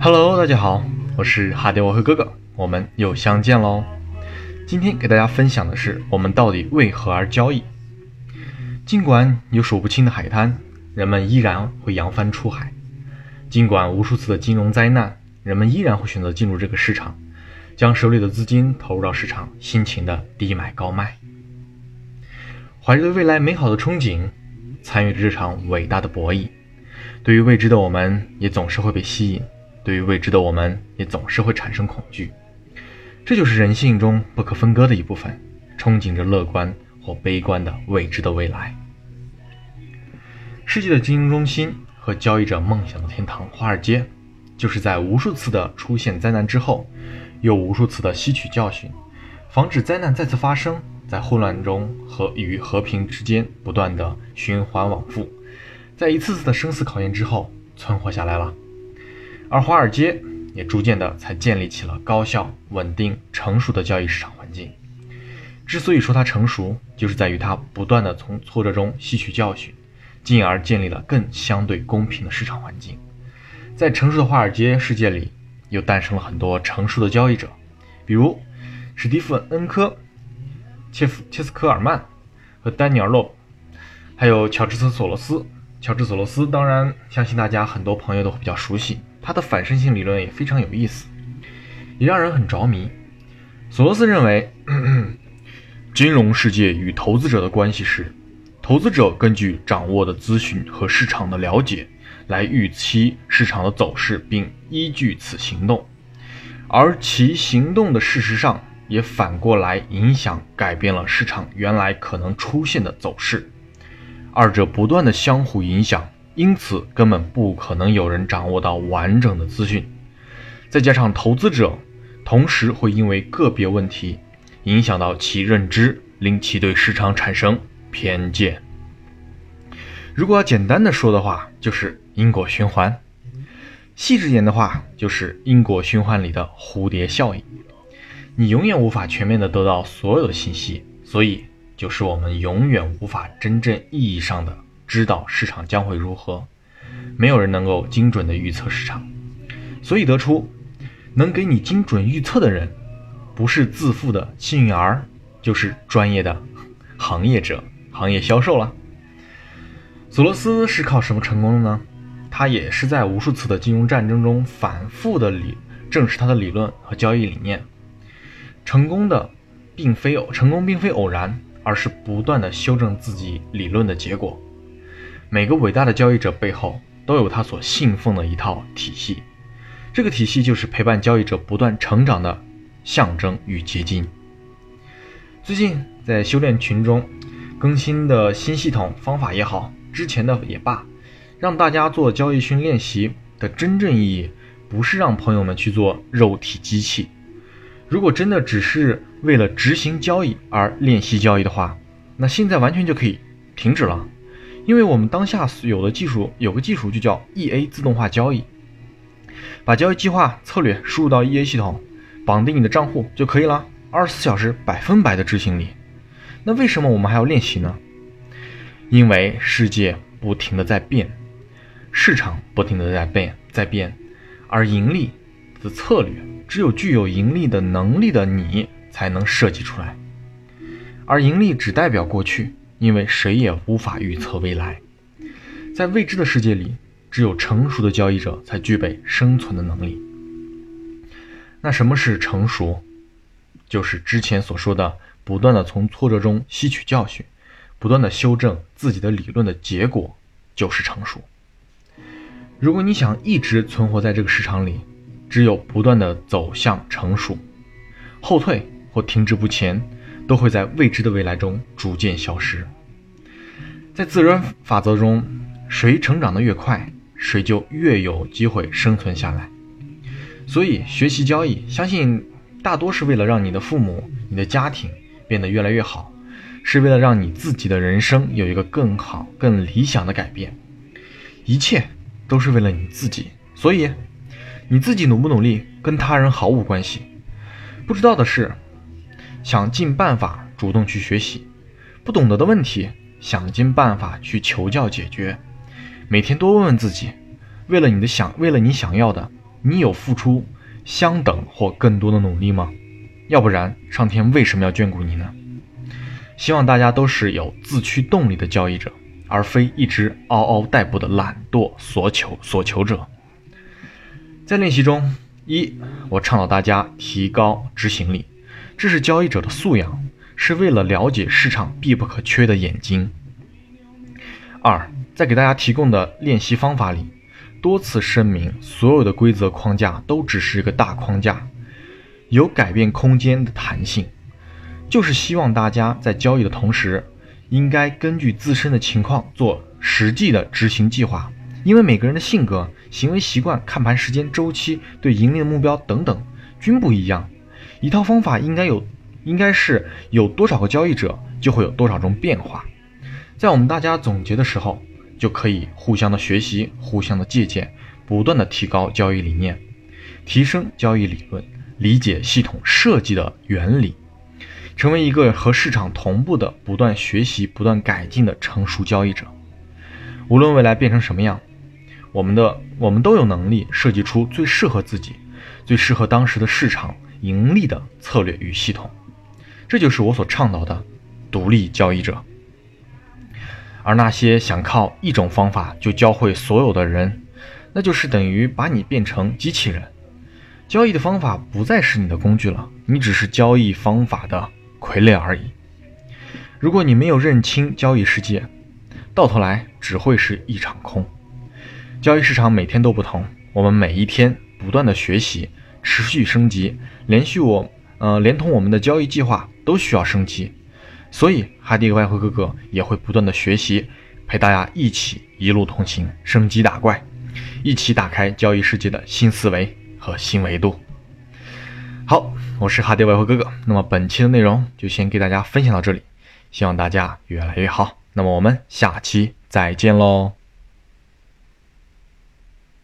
Hello，大家好，我是哈迪沃克哥哥，我们又相见喽。今天给大家分享的是，我们到底为何而交易？尽管有数不清的海滩，人们依然会扬帆出海；尽管无数次的金融灾难，人们依然会选择进入这个市场，将手里的资金投入到市场，辛勤的低买高卖。怀着对未来美好的憧憬，参与着这场伟大的博弈。对于未知的我们，也总是会被吸引。对于未知的我们，也总是会产生恐惧，这就是人性中不可分割的一部分。憧憬着乐观或悲观的未知的未来。世界的金融中心和交易者梦想的天堂——华尔街，就是在无数次的出现灾难之后，又无数次的吸取教训，防止灾难再次发生，在混乱中和与和平之间不断的循环往复，在一次次的生死考验之后存活下来了。而华尔街也逐渐的才建立起了高效、稳定、成熟的交易市场环境。之所以说它成熟，就是在于它不断的从挫折中吸取教训，进而建立了更相对公平的市场环境。在成熟的华尔街世界里，又诞生了很多成熟的交易者，比如史蒂夫·恩科、切夫切斯科尔曼和丹尼尔·洛，还有乔治斯·索罗斯。乔治·索罗斯，当然相信大家很多朋友都会比较熟悉。他的反身性理论也非常有意思，也让人很着迷。索罗斯认为，金融世界与投资者的关系是：投资者根据掌握的资讯和市场的了解来预期市场的走势，并依据此行动，而其行动的事实上也反过来影响改变了市场原来可能出现的走势，二者不断的相互影响。因此，根本不可能有人掌握到完整的资讯。再加上投资者同时会因为个别问题影响到其认知，令其对市场产生偏见。如果要简单的说的话，就是因果循环；细致点的话，就是因果循环里的蝴蝶效应。你永远无法全面的得到所有的信息，所以就是我们永远无法真正意义上的。知道市场将会如何，没有人能够精准的预测市场，所以得出，能给你精准预测的人，不是自负的幸运儿，就是专业的行业者、行业销售了。索罗斯是靠什么成功的呢？他也是在无数次的金融战争中反复的理证实他的理论和交易理念。成功的并非偶成功并非偶然，而是不断的修正自己理论的结果。每个伟大的交易者背后都有他所信奉的一套体系，这个体系就是陪伴交易者不断成长的象征与结晶。最近在修炼群中更新的新系统方法也好，之前的也罢，让大家做交易训练习的真正意义，不是让朋友们去做肉体机器。如果真的只是为了执行交易而练习交易的话，那现在完全就可以停止了。因为我们当下有的技术，有个技术就叫 E A 自动化交易，把交易计划策略输入到 E A 系统，绑定你的账户就可以了，二十四小时百分百的执行力。那为什么我们还要练习呢？因为世界不停的在变，市场不停的在变，在变，而盈利的策略只有具有盈利的能力的你才能设计出来，而盈利只代表过去。因为谁也无法预测未来，在未知的世界里，只有成熟的交易者才具备生存的能力。那什么是成熟？就是之前所说的，不断的从挫折中吸取教训，不断的修正自己的理论的结果，就是成熟。如果你想一直存活在这个市场里，只有不断的走向成熟，后退或停滞不前。都会在未知的未来中逐渐消失。在自然法则中，谁成长的越快，谁就越有机会生存下来。所以，学习交易，相信大多是为了让你的父母、你的家庭变得越来越好，是为了让你自己的人生有一个更好、更理想的改变。一切都是为了你自己。所以，你自己努不努力跟他人毫无关系。不知道的事，想尽办法主动去学习；不懂得的问题，想尽办法去求教解决。每天多问问自己，为了你的想，为了你想要的，你有付出相等或更多的努力吗？要不然，上天为什么要眷顾你呢？希望大家都是有自驱动力的交易者，而非一直嗷嗷待哺的懒惰索求所求者。在练习中。一，我倡导大家提高执行力，这是交易者的素养，是为了了解市场必不可缺的眼睛。二，在给大家提供的练习方法里，多次声明所有的规则框架都只是一个大框架，有改变空间的弹性，就是希望大家在交易的同时，应该根据自身的情况做实际的执行计划。因为每个人的性格、行为习惯、看盘时间周期、对盈利的目标等等均不一样，一套方法应该有，应该是有多少个交易者就会有多少种变化。在我们大家总结的时候，就可以互相的学习、互相的借鉴，不断的提高交易理念，提升交易理论，理解系统设计的原理，成为一个和市场同步的、不断学习、不断改进的成熟交易者。无论未来变成什么样。我们的我们都有能力设计出最适合自己、最适合当时的市场盈利的策略与系统，这就是我所倡导的独立交易者。而那些想靠一种方法就教会所有的人，那就是等于把你变成机器人。交易的方法不再是你的工具了，你只是交易方法的傀儡而已。如果你没有认清交易世界，到头来只会是一场空。交易市场每天都不同，我们每一天不断的学习，持续升级，连续我呃连同我们的交易计划都需要升级，所以哈迪外汇哥哥也会不断的学习，陪大家一起一路同行，升级打怪，一起打开交易世界的新思维和新维度。好，我是哈迪外汇哥哥，那么本期的内容就先给大家分享到这里，希望大家越来越好，那么我们下期再见喽。